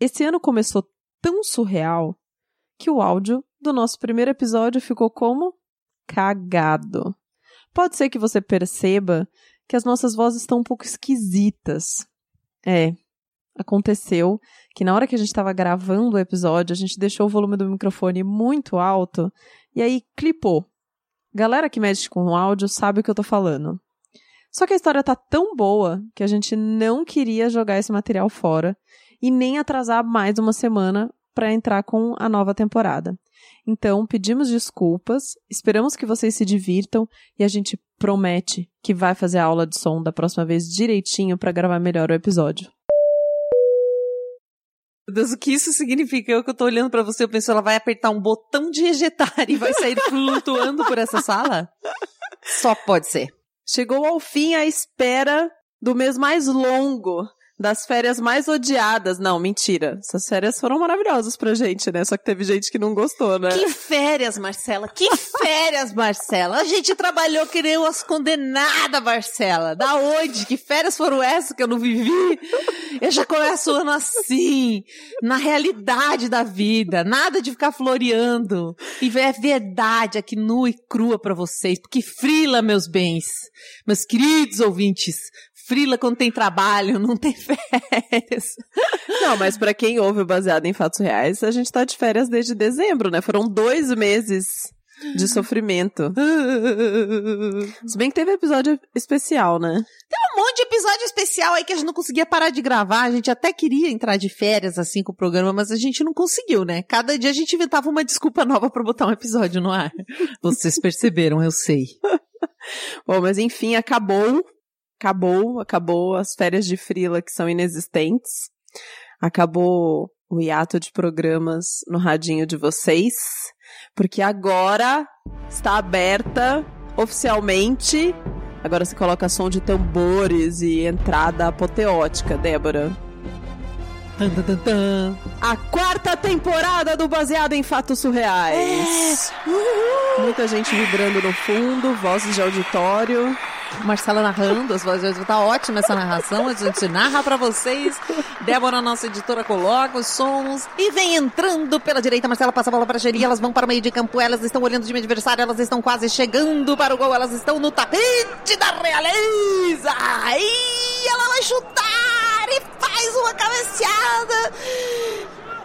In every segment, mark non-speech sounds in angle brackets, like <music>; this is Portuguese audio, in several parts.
esse ano começou tão surreal que o áudio do nosso primeiro episódio ficou como cagado. Pode ser que você perceba que as nossas vozes estão um pouco esquisitas. É, aconteceu que na hora que a gente estava gravando o episódio, a gente deixou o volume do microfone muito alto e aí clipou. Galera que mexe com o áudio sabe o que eu tô falando. Só que a história tá tão boa que a gente não queria jogar esse material fora e nem atrasar mais uma semana para entrar com a nova temporada. Então, pedimos desculpas, esperamos que vocês se divirtam e a gente promete que vai fazer a aula de som da próxima vez direitinho para gravar melhor o episódio. Meu Deus, o que isso significa? Eu que eu tô olhando para você, eu penso, ela vai apertar um botão de ejetar <laughs> e vai sair flutuando por essa sala? Só pode ser. Chegou ao fim a espera do mês mais longo das férias mais odiadas. Não, mentira. Essas férias foram maravilhosas pra gente, né? Só que teve gente que não gostou, né? Que férias, Marcela? Que <laughs> férias, Marcela? A gente trabalhou que nem umas condenadas, Marcela. Da onde? Que férias foram essas que eu não vivi? Eu já começo o ano assim, na realidade da vida. Nada de ficar floreando. E é verdade aqui nua e crua pra vocês. Porque frila, meus bens. Meus queridos ouvintes. Frila quando tem trabalho, não tem <laughs> férias. Não, mas para quem ouve baseado em fatos reais, a gente tá de férias desde dezembro, né? Foram dois meses de sofrimento. Se bem que teve episódio especial, né? Tem um monte de episódio especial aí que a gente não conseguia parar de gravar. A gente até queria entrar de férias assim com o programa, mas a gente não conseguiu, né? Cada dia a gente inventava uma desculpa nova para botar um episódio no ar. Vocês perceberam, eu sei. <laughs> Bom, mas enfim, acabou acabou, acabou as férias de frila que são inexistentes. Acabou o hiato de programas no radinho de vocês, porque agora está aberta oficialmente. Agora se coloca som de tambores e entrada apoteótica, Débora. Tan, tan, tan, A quarta temporada do Baseado em Fatos Surreais. É. Muita gente vibrando no fundo, vozes de auditório. Marcela narrando, as vozes tá ótima essa narração, a gente narra para vocês. Débora, nossa editora, coloca os sons e vem entrando pela direita. Marcela passa a bola para Xeri, elas vão para o meio de campo, elas estão olhando time adversário, elas estão quase chegando para o gol, elas estão no tapete da realeza. E ela vai chutar e faz uma cabeceada.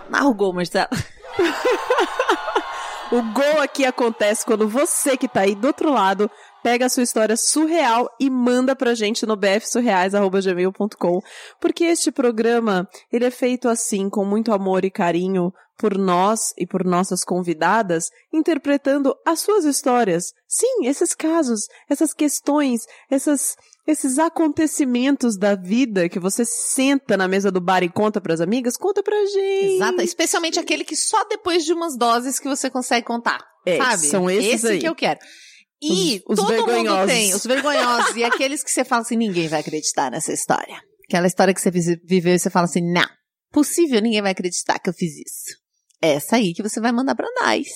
Narra o gol, Marcela. <laughs> o gol aqui acontece quando você que tá aí do outro lado pega a sua história surreal e manda pra gente no bfsurreais.gmail.com, porque este programa, ele é feito assim, com muito amor e carinho por nós e por nossas convidadas, interpretando as suas histórias. Sim, esses casos, essas questões, essas esses acontecimentos da vida que você senta na mesa do bar e conta para as amigas, conta pra gente. Exato, especialmente aquele que só depois de umas doses que você consegue contar. É, sabe? são esses Esse aí. que eu quero. E Os- os todo mundo vergonhosos. tem, os vergonhosos. e <laughs> aqueles que você fala assim, ninguém vai acreditar nessa história. Aquela história que você viveu e você fala assim, não, possível, ninguém vai acreditar que eu fiz isso. Essa aí que você vai mandar pra nós.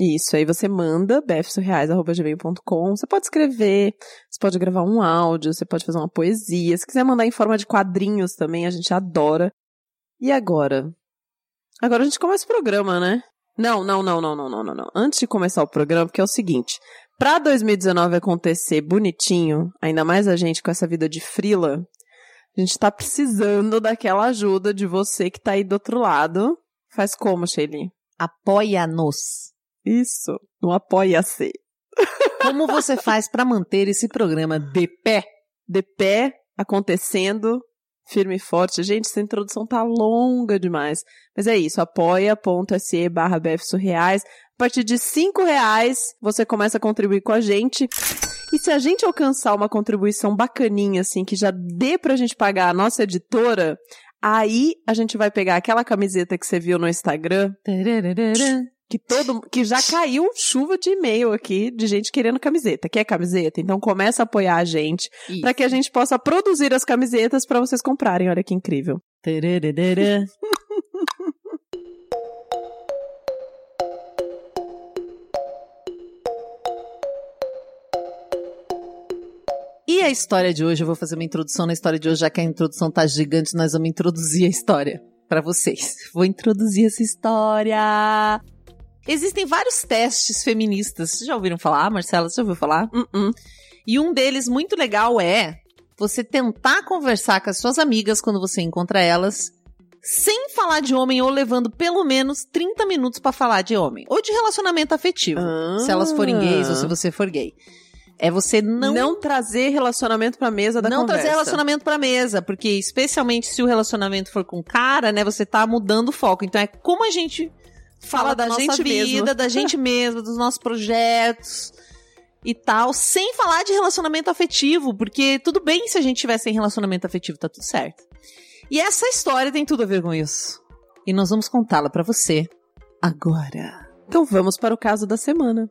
Isso, aí você manda bfsurreais.gmail.com. Você pode escrever, você pode gravar um áudio, você pode fazer uma poesia. Se quiser mandar em forma de quadrinhos também, a gente adora. E agora? Agora a gente começa o programa, né? Não, não, não, não, não, não, não, não. Antes de começar o programa, porque é o seguinte. Pra 2019 acontecer bonitinho, ainda mais a gente com essa vida de frila, a gente tá precisando daquela ajuda de você que tá aí do outro lado. Faz como, Shelly? Apoia-nos. Isso, no Apoia-se. Como você faz pra manter esse programa de pé? De pé, acontecendo, firme e forte. Gente, essa introdução tá longa demais. Mas é isso, apoia.se barra bfsurreais. A partir de cinco reais, você começa a contribuir com a gente. E se a gente alcançar uma contribuição bacaninha, assim, que já dê pra gente pagar a nossa editora, aí a gente vai pegar aquela camiseta que você viu no Instagram, que todo que já caiu chuva de e-mail aqui de gente querendo camiseta. Quer camiseta? Então começa a apoiar a gente para que a gente possa produzir as camisetas para vocês comprarem. Olha que incrível. <laughs> a história de hoje, eu vou fazer uma introdução na história de hoje, já que a introdução tá gigante, nós vamos introduzir a história. para vocês. Vou introduzir essa história. Existem vários testes feministas. Vocês já ouviram falar, Marcela? Você já ouviu falar? Uh -uh. E um deles muito legal é você tentar conversar com as suas amigas quando você encontra elas, sem falar de homem ou levando pelo menos 30 minutos para falar de homem. Ou de relacionamento afetivo. Ah. Se elas forem gays ou se você for gay. É você não. Não, trazer relacionamento pra mesa da não conversa. trazer relacionamento pra mesa, porque especialmente se o relacionamento for com cara, né, você tá mudando o foco. Então é como a gente fala, Fala da, da nossa gente vida, mesmo. da gente <laughs> mesmo, dos nossos projetos e tal, sem falar de relacionamento afetivo, porque tudo bem se a gente tiver sem relacionamento afetivo, tá tudo certo. E essa história tem tudo a ver com isso. E nós vamos contá-la pra você agora. Então vamos para o caso da semana.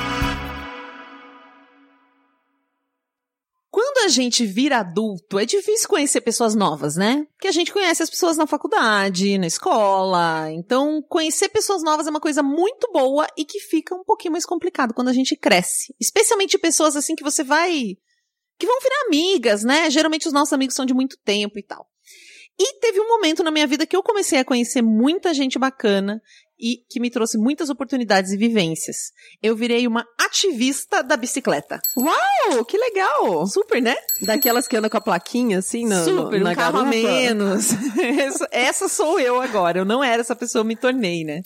Gente vira adulto, é difícil conhecer pessoas novas, né? Porque a gente conhece as pessoas na faculdade, na escola. Então, conhecer pessoas novas é uma coisa muito boa e que fica um pouquinho mais complicado quando a gente cresce. Especialmente pessoas assim que você vai. que vão virar amigas, né? Geralmente os nossos amigos são de muito tempo e tal. E teve um momento na minha vida que eu comecei a conhecer muita gente bacana e que me trouxe muitas oportunidades e vivências. Eu virei uma ativista da bicicleta. Uau, que legal! Super, né? Daquelas que andam com a plaquinha assim na, Super, na um carro a menos. <laughs> essa, essa sou eu agora. Eu não era essa pessoa, eu me tornei, né?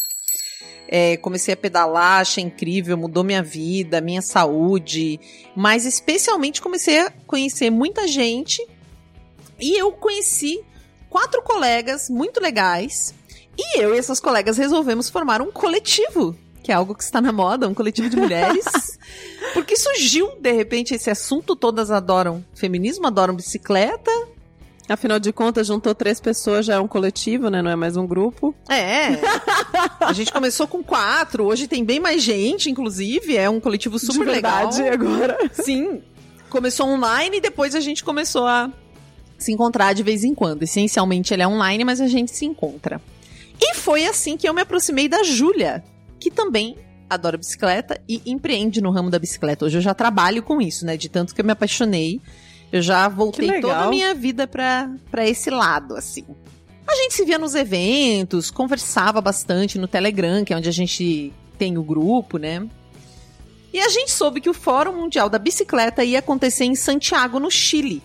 É, comecei a pedalar, achei incrível, mudou minha vida, minha saúde, mas especialmente comecei a conhecer muita gente e eu conheci quatro colegas muito legais e eu e essas colegas resolvemos formar um coletivo, que é algo que está na moda, um coletivo de mulheres, <laughs> porque surgiu de repente esse assunto, todas adoram feminismo, adoram bicicleta, Afinal de contas, juntou três pessoas, já é um coletivo, né? Não é mais um grupo. É. A gente começou com quatro, hoje tem bem mais gente, inclusive. É um coletivo super De verdade, legal. agora. Sim. Começou online e depois a gente começou a se encontrar de vez em quando. Essencialmente ele é online, mas a gente se encontra. E foi assim que eu me aproximei da Júlia, que também adora bicicleta e empreende no ramo da bicicleta. Hoje eu já trabalho com isso, né? De tanto que eu me apaixonei. Eu já voltei toda a minha vida pra, pra esse lado, assim. A gente se via nos eventos, conversava bastante no Telegram, que é onde a gente tem o grupo, né? E a gente soube que o Fórum Mundial da Bicicleta ia acontecer em Santiago, no Chile.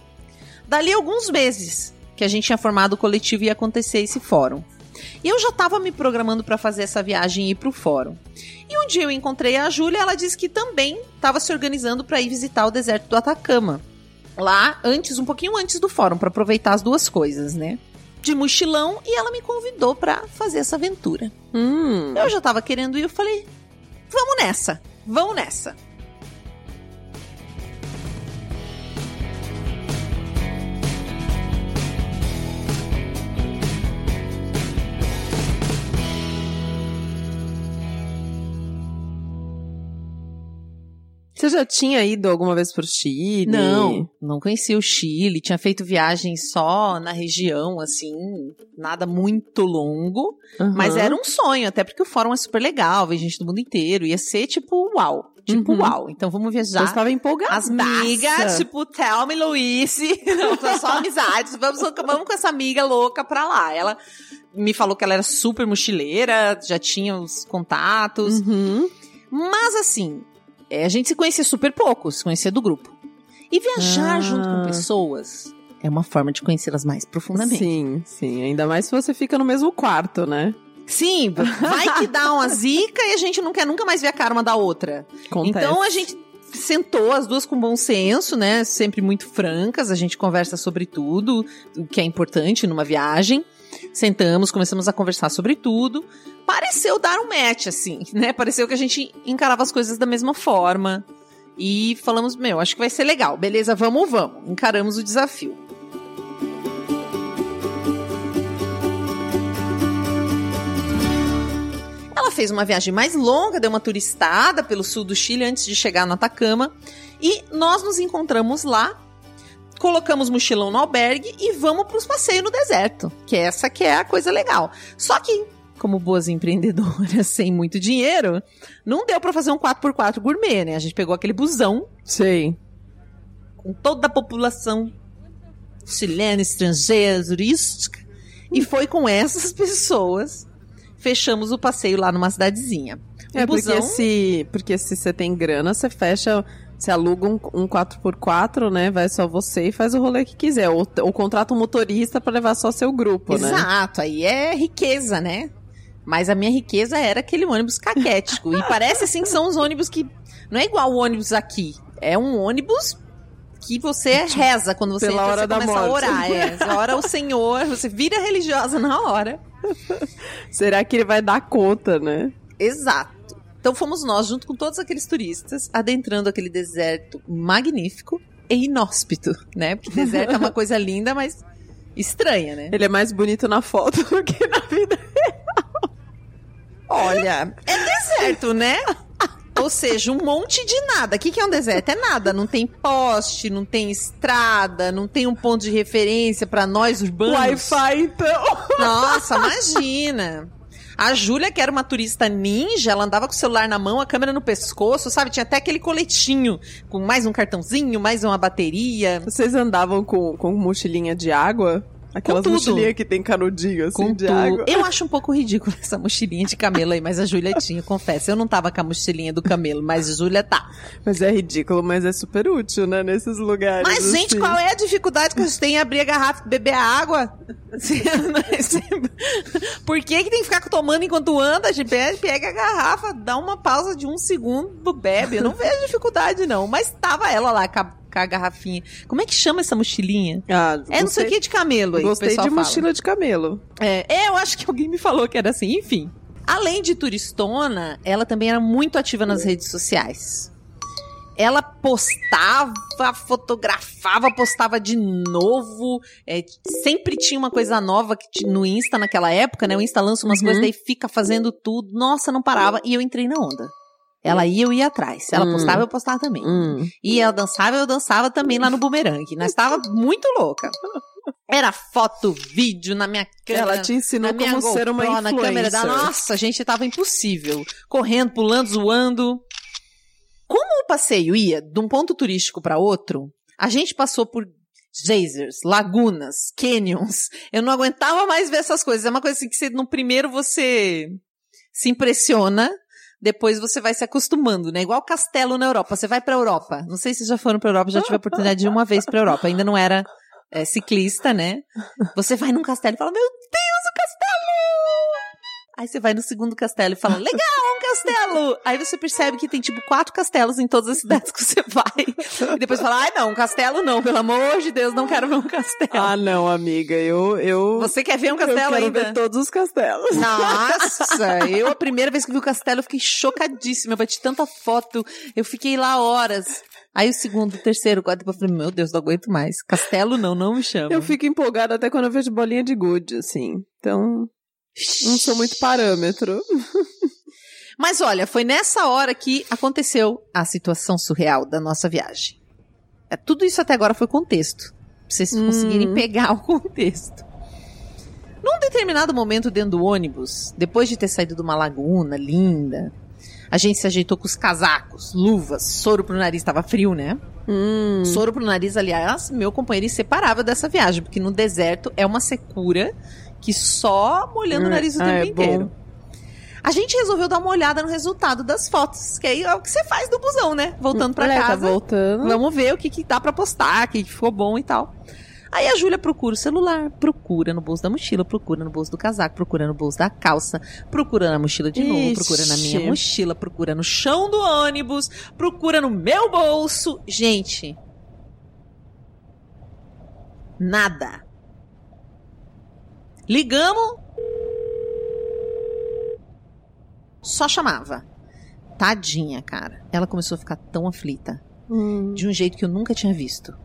Dali alguns meses que a gente tinha formado o coletivo e ia acontecer esse fórum. E eu já estava me programando para fazer essa viagem e ir pro fórum. E um dia eu encontrei a Júlia, ela disse que também estava se organizando para ir visitar o deserto do Atacama. Lá antes, um pouquinho antes do fórum, para aproveitar as duas coisas, né? De mochilão e ela me convidou para fazer essa aventura. Hum. Eu já tava querendo ir, eu falei: "Vamos nessa. Vamos nessa". Você já tinha ido alguma vez pro Chile? Não, não conhecia o Chile, tinha feito viagens só na região, assim, nada muito longo, Aham. mas era um sonho, até porque o fórum é super legal, vem gente do mundo inteiro, ia ser tipo uau, tipo Uhum. uau. Então vamos viajar. estava empolgada. As amigas, tipo, Thelma e <laughs> não, foi só amizades, vamos, vamos com essa amiga louca pra lá. Ela me falou que ela era super mochileira, já tinha os contatos, Uhum. mas assim, a gente se conhecia super pouco, se conhecia do grupo. E viajar Ah. junto com pessoas é uma forma de conhecê-las mais profundamente. Sim, sim. Ainda mais se você fica no mesmo quarto, né? Sim, vai que dá uma <laughs> zica e a gente não quer nunca mais ver a cara uma da outra. Acontece. Então a gente sentou as duas com bom senso, né? Sempre muito francas, a gente conversa sobre tudo, o que é importante numa viagem. Sentamos, começamos a conversar sobre tudo. Pareceu dar um match, assim, <laughs> né? Pareceu que a gente encarava as coisas da mesma forma. E falamos, meu, acho que vai ser legal. Beleza, vamos, vamos. Encaramos o desafio. Ela fez uma viagem mais longa, deu uma turistada pelo sul do Chile antes de chegar no Atacama. E nós nos encontramos lá, colocamos mochilão no albergue e vamos para os passeios no deserto. Que essa que é a coisa legal. Só que, como boas empreendedoras <laughs> sem muito dinheiro, não deu para fazer um 4x4 gourmet, né? A gente pegou aquele busão Sei. com toda a população chilena, estrangeira, turística, e foi com essas <laughs> pessoas. Fechamos o passeio lá numa cidadezinha. É, porque busão- se, porque se você tem grana, você fecha, você aluga um, um 4x4, né? Vai só você e faz o rolê que quiser. Ou, ou contrata um motorista pra levar só seu grupo, né? Exato, aí é riqueza, né? Mas a minha riqueza era aquele ônibus caquético. e parece assim que são os ônibus que. Não é igual o ônibus aqui. É um ônibus que você reza quando você, Pela entra, hora você da começa a morte. orar. É, <laughs> você ora o Senhor, você vira religiosa na hora. Será que ele vai dar conta, né? Exato. Então fomos nós, junto com todos aqueles turistas, adentrando aquele deserto magnífico e inóspito, né? Porque deserto é uma <laughs> coisa linda, mas estranha, né? Ele é mais bonito na foto <laughs> do que na vida. Olha, é deserto, né? Ou seja, um monte de nada. O que, que é um deserto? É nada. Não tem poste, não tem estrada, não tem um ponto de referência pra nós urbanos. Wi-Fi, então. Nossa, imagina. A Júlia, que era uma turista ninja, ela andava com o celular na mão, a câmera no pescoço, sabe? Tinha até aquele coletinho com mais um cartãozinho, mais uma bateria. Vocês andavam com, com mochilinha de água? Aquelas mochilinhas que tem canudinho, assim, Com de tudo. água. Eu acho um pouco ridículo essa mochilinha de camelo aí, mas a Júlia tinha, confesso. Eu não tava com a mochilinha do camelo, mas a Júlia tá. Mas é ridículo, mas é super útil, né? Nesses lugares. Mas, gente, assim. qual é a dificuldade que a gente tem em abrir a garrafa e beber a água? <laughs> <laughs> Por que, que tem que ficar tomando enquanto anda? A gente pega, pega a garrafa, dá uma pausa de um segundo, bebe. Eu não vejo dificuldade, não. Mas tava ela lá com a, garrafinha. Como é que chama essa mochilinha? Ah, É não sei o que de camelo aí. Gostei de fala. mochila de camelo. É, é, eu acho que alguém me falou que era assim. Enfim. Além de turistona, ela também era muito ativa nas redes sociais. Ela postava, fotografava, postava de novo. é, sempre tinha uma coisa nova no Insta naquela época, né? O Insta lança umas Uhum. coisas, daí fica fazendo tudo. Nossa, não parava. E eu entrei na onda. Ela ia, eu ia atrás. Ela Hum. postava, eu postava também. Hum. E ela dançava, eu dançava também lá no bumerangue. Nós estava muito louca. Era foto, vídeo na minha câmera. Ela te ensinou na minha como ser uma GoPro, na câmera da influencer. nossa, gente, tava impossível. Correndo, pulando, zoando. Como o passeio ia de um ponto turístico para outro, a gente passou por geysers, lagunas, canyons. Eu não aguentava mais ver essas coisas. É uma coisa assim que você, no primeiro você se impressiona, depois você vai se acostumando, né? Igual castelo na Europa. Você vai pra Europa. Não sei se já foram pra Europa, já tive a oportunidade de ir uma vez pra Europa. Ainda não era é, ciclista, né? Você vai num castelo e fala: Meu! Aí você vai no segundo castelo e fala: Legal, um castelo! Aí você percebe que tem tipo quatro castelos em todas as cidades que você vai. E depois fala: Ai, não, um castelo não, pelo amor de Deus, não quero ver um castelo. Ah, não, amiga. Eu. eu Você quer ver um eu castelo quero ainda? ver todos os castelos. Nossa, eu a primeira vez que vi o castelo eu fiquei chocadíssima. Eu bati tanta foto, eu fiquei lá horas. Aí o segundo, o terceiro, o quarto, eu falei, meu Deus, não aguento mais. Castelo não, não me chama. Eu fico empolgada até quando eu vejo bolinha de gude, assim. Então, não sou muito parâmetro. <laughs> Mas olha, foi nessa hora que aconteceu a situação surreal da nossa viagem. É, tudo isso até agora foi contexto. Pra vocês Hum. conseguirem pegar <laughs> o contexto. Num determinado momento dentro do ônibus, depois de ter saído de uma laguna linda, a gente se ajeitou com os casacos, luvas, soro pro nariz, tava frio, né? Hum. Soro pro nariz, aliás, meu companheiro inseparável dessa viagem, porque no deserto é uma secura que só molhando o Hum, nariz o ah, tempo é inteiro. bom. A gente resolveu dar uma olhada no resultado das fotos, que aí é o que você faz do busão, né? Voltando pra Olha, tá casa. voltando. Vamos ver o que, que dá pra postar, o que, que ficou bom e tal. Aí a Júlia procura o celular, procura no bolso da mochila, procura no bolso do casaco, procura no bolso da calça, procura na mochila de novo, Ixi. procura na minha mochila, procura no chão do ônibus, procura no meu bolso. Gente. Nada. Ligamos. Só chamava. Tadinha, cara. Ela começou a ficar tão aflita Hum. de um jeito que eu nunca tinha visto.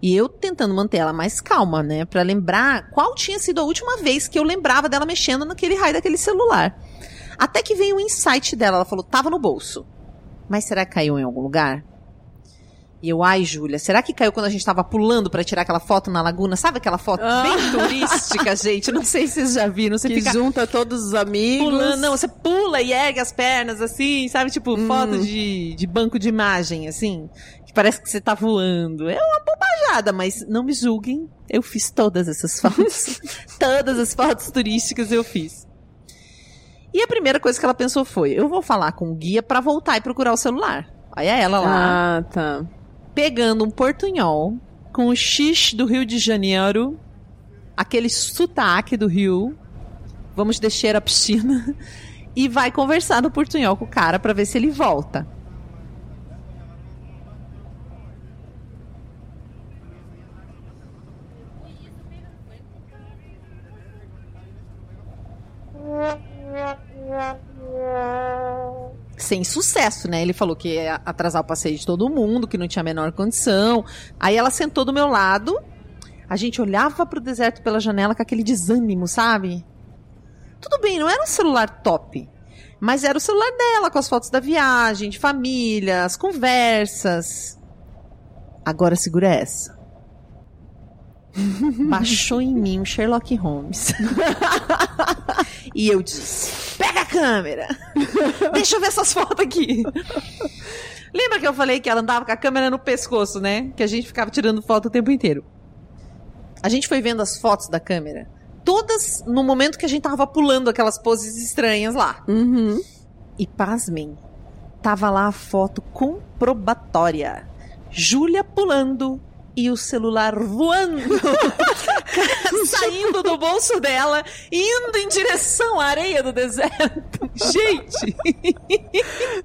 E eu tentando manter ela mais calma, né? Pra lembrar qual tinha sido a última vez que eu lembrava dela mexendo naquele raio daquele celular. Até que veio o insight dela. Ela falou: tava no bolso. Mas será que caiu em algum lugar? E eu, ai, Júlia, será que caiu quando a gente tava pulando para tirar aquela foto na laguna? Sabe aquela foto ah. bem turística, <laughs> gente? Não sei se vocês já viram. Você que fica junta todos os amigos. Pulando, não, você pula e ergue as pernas, assim, sabe? Tipo, hum. foto de, de banco de imagem, assim. Que parece que você tá voando. É uma bobajada, mas não me julguem. Eu fiz todas essas fotos. <laughs> todas as fotos turísticas eu fiz. E a primeira coisa que ela pensou foi: eu vou falar com o guia para voltar e procurar o celular. Aí é ela lá. Ah, tá pegando um portunhol com o X do Rio de Janeiro, aquele sotaque do Rio, vamos descer a piscina, <laughs> e vai conversar no portunhol com o cara para ver se ele volta. Sem sucesso, né? Ele falou que ia atrasar o passeio de todo mundo, que não tinha a menor condição. Aí ela sentou do meu lado, a gente olhava pro deserto pela janela com aquele desânimo, sabe? Tudo bem, não era um celular top, mas era o celular dela, com as fotos da viagem, de família, as conversas. Agora segura essa. <laughs> Baixou em mim um Sherlock Holmes. <laughs> e eu disse: pega a câmera! <laughs> Deixa eu ver essas fotos aqui. Lembra que eu falei que ela andava com a câmera no pescoço, né? Que a gente ficava tirando foto o tempo inteiro. A gente foi vendo as fotos da câmera. Todas no momento que a gente tava pulando aquelas poses estranhas lá. Uhum. E pasmem, tava lá a foto comprobatória. Júlia pulando e o celular voando, <laughs> saindo do bolso dela, indo em direção à areia do deserto. Gente!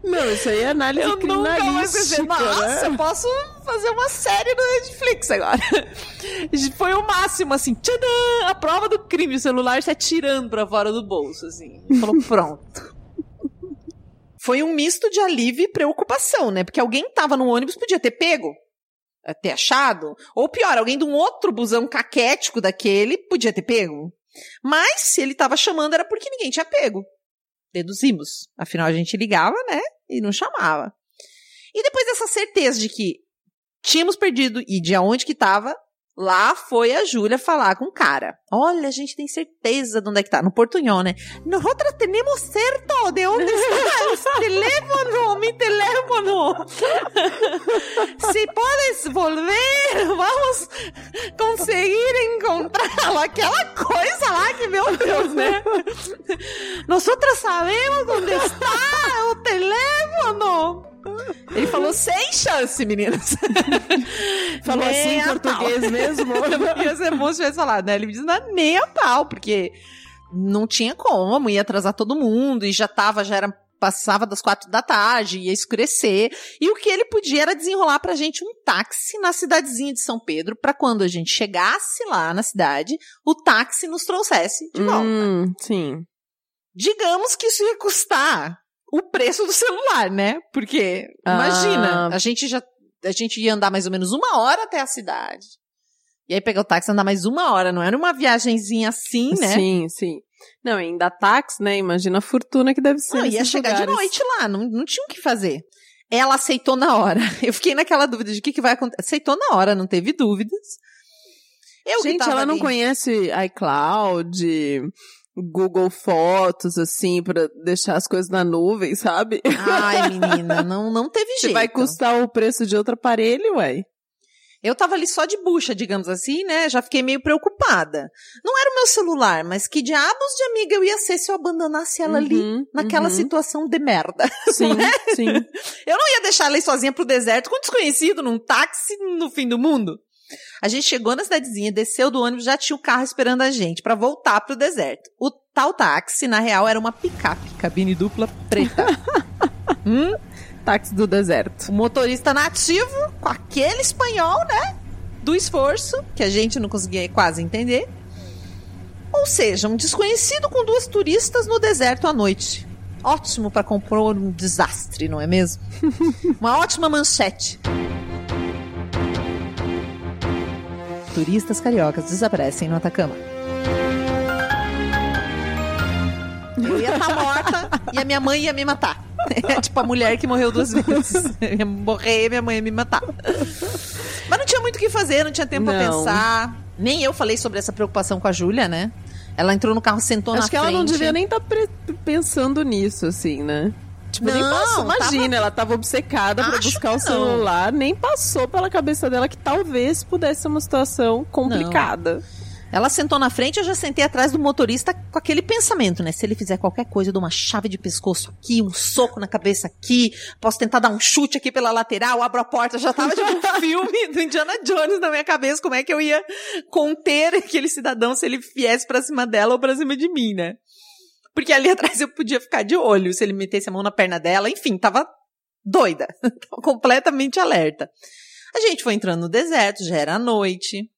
Não, isso aí é análise eu. Nunca mais dizer, Nossa, né? eu posso fazer uma série no Netflix agora. <laughs> Foi o máximo, assim, tchadã, a prova do crime, o celular se atirando pra fora do bolso, assim. Falou, pronto. Foi um misto de alívio e preocupação, né? Porque alguém tava no ônibus, podia ter pego. Eh, ter achado. Ou pior, alguém de um outro busão caquético daquele podia ter pego. Mas se ele estava chamando era porque ninguém tinha pego. Deduzimos. Afinal, a gente ligava, né? E não chamava. E depois dessa certeza de que tínhamos perdido e de onde que estava, Lá foi a Júlia falar com o cara. Olha, a gente tem certeza de onde é que tá. No portunhol, né? Nosotras temos certo de onde Se <laughs> podes volver, vamos conseguir encontrá-lo. Aquela coisa lá que, meu Deus, né? Nosotras sabemos onde está o teléfono. Ele falou sem chance, meninas. <laughs> falou nem assim em português pau. mesmo. <laughs> ia ser bom se tivesse falado, né? Ele me disse, não, nem a pau, porque não tinha como, ia atrasar todo mundo e já tava, já era passava das quatro da tarde, ia escurecer, e o que ele podia era desenrolar pra gente um táxi na cidadezinha de São Pedro, para quando a gente chegasse lá na cidade, o táxi nos trouxesse de volta. Hum, sim. Digamos que isso ia custar o preço do celular, né? Porque, imagina, ah. a gente já, a gente ia andar mais ou menos uma hora até a cidade. E aí pegar o táxi e andar mais uma hora, não era uma viagenzinha assim, né? Sim, sim. Não, ainda táxi, né? Imagina a fortuna que deve ser. Não, ia chegar lugares. de noite lá, não, não tinha o que fazer. Ela aceitou na hora. <laughs> Eu fiquei naquela dúvida de o que, que vai acontecer. Aceitou na hora, não teve dúvidas. Eu Gente, ela ali. não conhece iCloud, Google Fotos, assim, para deixar as coisas na nuvem, sabe? Ai, menina, <laughs> não, não teve jeito. Vai custar o preço de outro aparelho, ué. Eu tava ali só de bucha, digamos assim, né? Já fiquei meio preocupada. Não era o meu celular, mas que diabos de amiga eu ia ser se eu abandonasse ela uhum, ali, naquela uhum. situação de merda. <laughs> Sim, é? sim. Eu não ia deixar ela ir sozinha pro deserto com um desconhecido num táxi no fim do mundo. A gente chegou na cidadezinha, desceu do ônibus, já tinha o carro esperando a gente para voltar pro deserto. O tal táxi, na real, era uma picape, cabine dupla preta. <laughs> hum? Táxi do deserto. O motorista nativo, com aquele espanhol, né? Do esforço, que a gente não conseguia quase entender. Ou seja, um desconhecido com duas turistas no deserto à noite. Ótimo para compor um desastre, não é mesmo? <laughs> Uma ótima manchete. turistas cariocas desaparecem no Atacama. Eu ia estar tá morta e a minha mãe ia me matar. É tipo a mulher que morreu duas vezes. Eu ia morrer e minha mãe ia me matar. Mas não tinha muito o que fazer, não tinha tempo pra Não. pensar. Nem eu falei sobre essa preocupação com a Júlia, né? Ela entrou no carro, sentou Acho na que frente. ela não devia nem estar pensando nisso, assim, né? Tipo, nem Não, passou. tava- Imagina, ela tava obcecada pra Acho buscar que o não. celular, nem passou pela cabeça dela que talvez pudesse ser uma situação complicada. Ela sentou na frente, eu já sentei atrás do motorista com aquele pensamento, né? Se ele fizer qualquer coisa, eu dou uma chave de pescoço aqui, um soco na cabeça aqui, posso tentar dar um chute aqui pela lateral, abro a porta, já tava tipo um <laughs> filme do Indiana Jones na minha cabeça, como é que eu ia conter aquele cidadão se ele viesse pra cima dela ou pra cima de mim, né? Porque ali <laughs> atrás eu podia ficar de olho, se ele metesse a mão na perna dela, enfim, tava doida, <laughs> tava completamente alerta. A gente foi entrando no deserto, já era noite.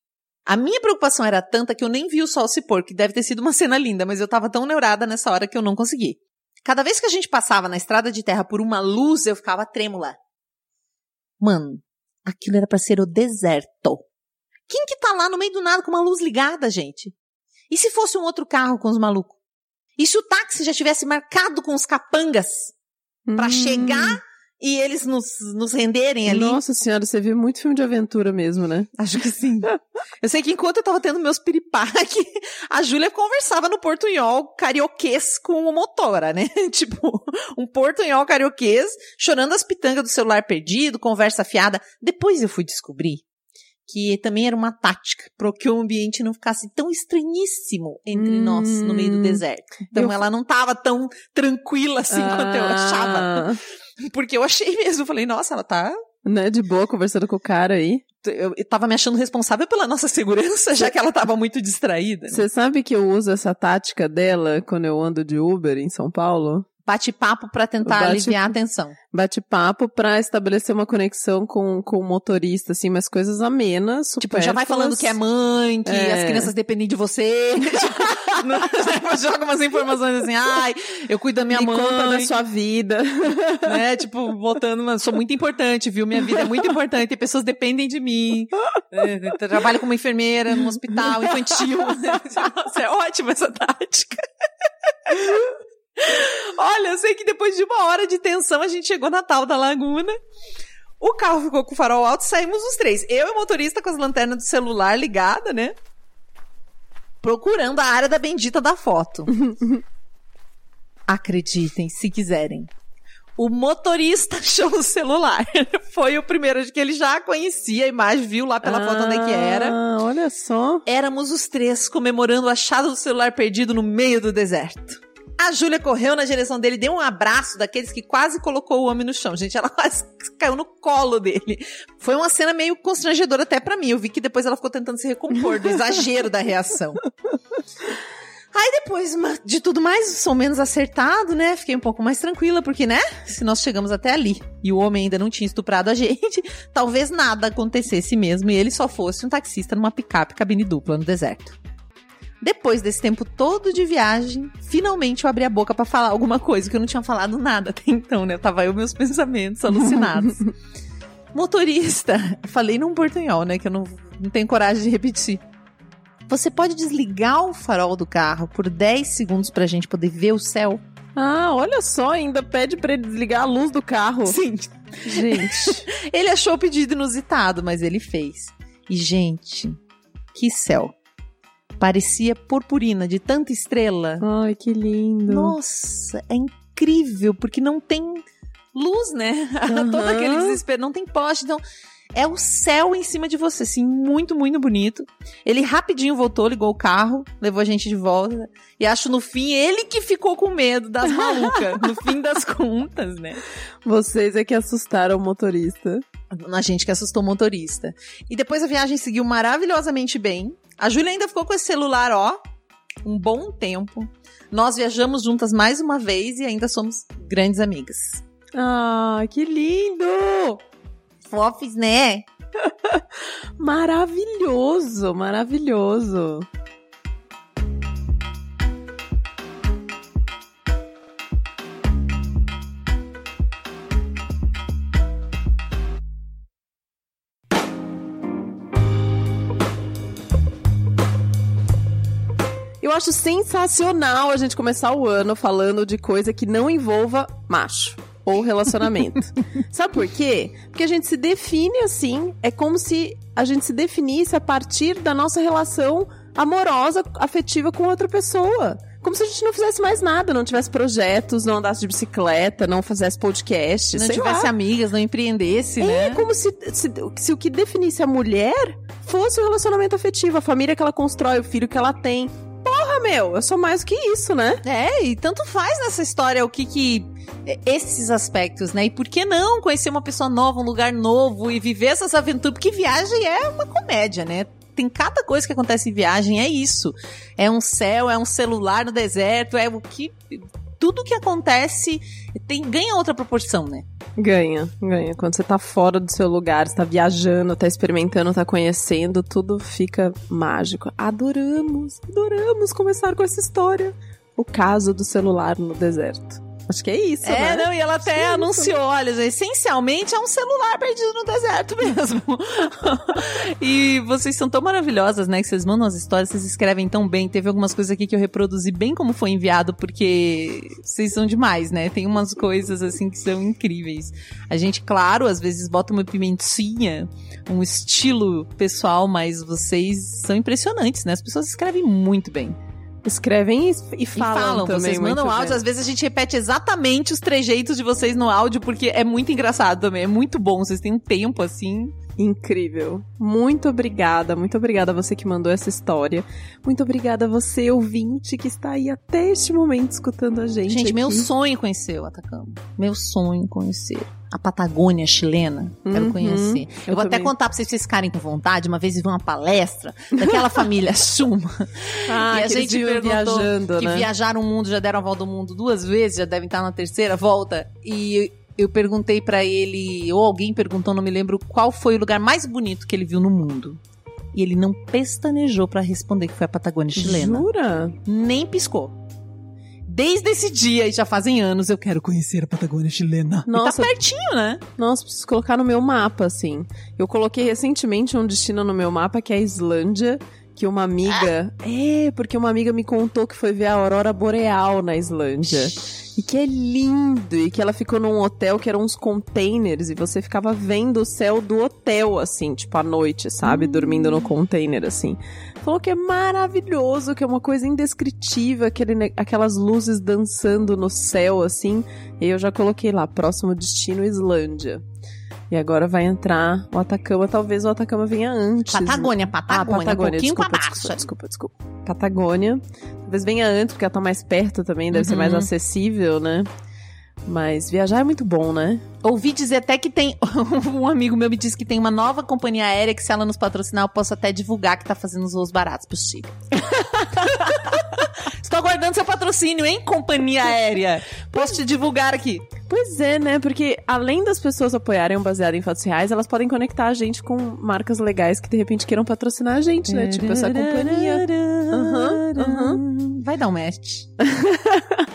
A minha preocupação era tanta que eu nem vi o sol se pôr, que deve ter sido uma <laughs> cena linda, mas eu tava tão neurada nessa hora que eu não consegui. Cada vez que a gente passava na estrada de terra por uma luz, eu ficava trêmula. Mano, aquilo era pra ser o deserto. Quem que tá lá no meio do nada com uma luz ligada, gente? E se fosse um outro carro com os malucos? E se o táxi já tivesse marcado com os capangas pra Hum. chegar e eles nos, nos renderem ali? Nossa senhora, você viu muito filme de aventura mesmo, né? Acho que sim. <laughs> Eu sei que enquanto eu tava tendo meus piripaque, a Júlia conversava no portunhol carioquês com o motora, né? <laughs> tipo, um portunhol carioquês, chorando as pitangas do celular perdido, conversa fiada. Depois eu fui descobrir que também era uma tática para que o ambiente não ficasse tão estranhíssimo entre Hum. nós no meio do deserto. Então Eu- ela não tava tão tranquila assim quanto eu achava. Porque eu achei mesmo, falei, nossa, ela tá Né, de boa, conversando com o cara aí. eu tava me achando responsável pela nossa segurança, já que ela tava muito distraída. né? Você sabe que eu uso essa tática dela quando eu ando de Uber em São Paulo? Bate-papo pra tentar Bate- aliviar a tensão. Bate-papo pra estabelecer uma conexão com, com o motorista, assim, mas coisas amenas, Tipo, já vai falando que é mãe, que É. as crianças dependem de você. <laughs> Tipo, <laughs> joga umas informações assim, ai, eu cuido da minha Me mãe. conta da sua vida. <laughs> né? Tipo, botando, uma, sou muito importante, viu? Minha vida é muito importante, e pessoas dependem de mim. É, trabalho como enfermeira no hospital infantil. Nossa, é ótima essa tática. Olha, eu sei que depois de uma hora de tensão a gente chegou na tal da laguna. O carro ficou com o farol alto, saímos os três. Eu e o motorista com as lanternas do celular ligada, né? Procurando a área da bendita da foto. <laughs> Acreditem, se quiserem. O motorista <laughs> achou o celular. Foi o primeiro de que ele já conhecia a imagem, viu lá pela foto onde é que era. Ah, olha só. Éramos os três comemorando o achado do celular perdido no meio do deserto. A Júlia correu na direção dele, deu um abraço daqueles que quase colocou o homem no chão. Gente, ela <laughs> quase caiu no colo dele. Foi uma cena meio constrangedora até pra mim. Eu vi que depois ela ficou tentando se recompor do exagero da reação. <laughs> Aí depois de tudo mais, ou menos acertado, né? Fiquei um pouco mais tranquila, porque, né? Se nós chegamos até ali e o homem ainda não tinha estuprado a <laughs> gente, talvez nada acontecesse mesmo e ele só fosse um taxista numa picape cabine dupla no deserto. Depois desse tempo todo de viagem, finalmente eu abri a boca pra falar alguma coisa, que eu não tinha falado nada até então, né? Tava eu meus pensamentos alucinados. <laughs> Motorista, falei num portunhol, né? Que eu não, não tenho coragem de repetir. Você pode desligar o farol do carro por 10 segundos pra gente poder ver o céu? Ah, olha só, ainda pede pra ele desligar a luz do carro. Sim. Gente. <laughs> Ele achou o pedido inusitado, mas ele fez. E, gente, que céu. Parecia purpurina de tanta estrela. Ai, que lindo. Nossa, é incrível, porque não tem luz, né? <laughs> Todo Aham. aquele desespero, não tem poste, então é o céu em cima de você, assim, muito, muito bonito. Ele rapidinho voltou, ligou o carro, levou a gente de volta, e acho no fim ele que ficou com medo das malucas, no fim das <laughs> contas, né? Vocês é que assustaram o motorista. A gente que assustou o motorista. E depois a viagem seguiu maravilhosamente bem. A Júlia ainda ficou com esse celular, ó, um bom tempo. Nós viajamos juntas mais uma vez e ainda somos grandes amigas. Ah, que lindo! Fofes, né? <laughs> Maravilhoso, maravilhoso. Eu acho sensacional a gente começar o ano falando de coisa que não envolva macho ou relacionamento. <laughs> Sabe por quê? Porque a gente se define assim, é como se a gente se definisse a partir da nossa relação amorosa, afetiva com outra pessoa. Como se a gente não fizesse mais nada, não tivesse projetos, não andasse de bicicleta, não fizesse podcast, Não tivesse lá. amigas, não empreendesse, É né? como se, se, se o que definisse a mulher fosse o relacionamento afetivo, a família que ela constrói, o filho que ela tem. Meu, eu sou mais do que isso, né? É, e tanto faz nessa história o que que. Esses aspectos, né? E por que não conhecer uma pessoa nova, um lugar novo e viver essas aventuras? Porque viagem é uma comédia, né? Tem cada coisa que acontece em viagem, é isso. É um céu, é um celular no deserto, é o que. Tudo que acontece tem, ganha outra proporção, né? Ganha, ganha. Quando você tá fora do seu lugar, você tá viajando, tá experimentando, tá conhecendo, tudo fica mágico. Adoramos, adoramos começar com essa história. O caso do celular no deserto. Acho que é isso, É, né? não, e ela até é isso, anunciou, olha, gente, essencialmente é um celular perdido no deserto <laughs> mesmo. e vocês são tão maravilhosas, né, que vocês mandam as histórias, vocês escrevem tão bem. Teve algumas coisas aqui que eu reproduzi bem como foi enviado, porque vocês são demais, né? Tem umas coisas, assim, que são incríveis. A gente, claro, às vezes bota uma pimentinha, um estilo pessoal, mas vocês são impressionantes, né? As pessoas escrevem muito bem. Escrevem e, e E falam, falam, também vocês mandam áudio, bem. às vezes a gente repete exatamente os trejeitos de vocês no áudio, porque é muito engraçado também, é muito bom, vocês têm um tempo assim. Incrível. Muito obrigada, muito obrigada a você que mandou essa história. Muito obrigada a você, ouvinte, que está aí até este momento escutando a gente. Gente, meu aqui. sonho conhecer o Atacama. Meu sonho conhecer. A Patagônia chilena, quero Uhum, conhecer. Eu, eu vou até também. contar pra vocês, vocês ficarem com vontade. Uma vez eu vi uma palestra daquela <laughs> família Schumann, Ah, E a gente perguntou viajando, que né? viajaram o mundo, já deram a volta ao mundo duas vezes, já devem estar na terceira volta. E eu perguntei pra ele, ou alguém perguntou, não me lembro, qual foi o lugar mais bonito que ele viu no mundo. E ele não pestanejou pra responder que foi a Patagônia chilena. Jura? Nem piscou. Desde esse dia, e já fazem anos, eu quero conhecer a Patagônia chilena. Nossa. E tá pertinho, né? Nossa, preciso colocar no meu mapa, assim. Eu coloquei recentemente um destino no meu mapa que é a Islândia. Que uma amiga. É, porque uma amiga me contou que foi ver a aurora boreal na Islândia. E que é lindo. E que ela ficou num hotel que eram uns containers. E você ficava vendo o céu do hotel, assim, tipo à noite, sabe? Dormindo no container, assim. Falou que é maravilhoso, que é uma coisa indescritível, aquele, aquelas luzes dançando no céu, assim. E eu já coloquei lá, próximo destino, Islândia. E agora vai entrar o Atacama, talvez o Atacama venha antes. Patagônia, Ah, Patagônia, um desculpa, desculpa, desculpa, desculpa. Patagônia. Talvez venha antes, porque ela tá mais perto também, deve ser Uhum. mais acessível, né? Mas viajar é muito bom, né? Ouvi dizer até que tem. <laughs> um amigo meu me disse que tem uma nova companhia aérea que, se ela nos patrocinar, eu posso até divulgar que tá fazendo os voos baratos pro Chile. <laughs> Estou aguardando seu patrocínio, hein, companhia aérea? Posso te divulgar aqui. Pois é, né? Porque além das pessoas apoiarem o baseado em fatos reais, elas podem conectar a gente com marcas legais que de repente queiram patrocinar a gente, né? Tipo essa companhia. Aham, aham. Vai dar um match. <laughs>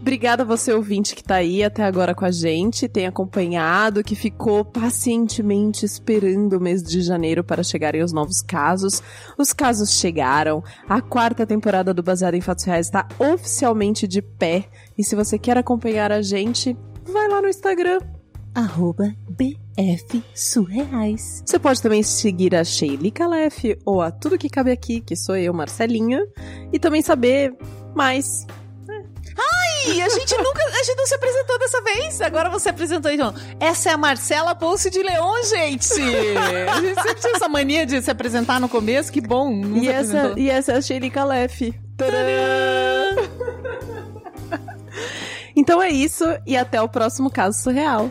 Obrigada a você, ouvinte, que tá aí até agora com a gente, tem acompanhado, que ficou pacientemente esperando o mês de janeiro para chegarem os novos casos. Os casos chegaram, a quarta temporada do Baseado em Fatos Reais está oficialmente de pé. E se você quer acompanhar a gente, vai lá no Instagram. Arroba BF Surreais. Você pode também seguir a Sheili Calef ou a Tudo Que Cabe Aqui, que sou eu, Marcelinha, e também saber mais A gente nunca. A gente não se apresentou dessa vez. Agora você apresentou, então. Essa é a Marcela Bolse de Leon, gente. A gente sempre tinha essa mania de se apresentar no começo. Que bom. E essa, apresentou. e essa é a Sheili Calef. Então é isso, e até o próximo caso surreal.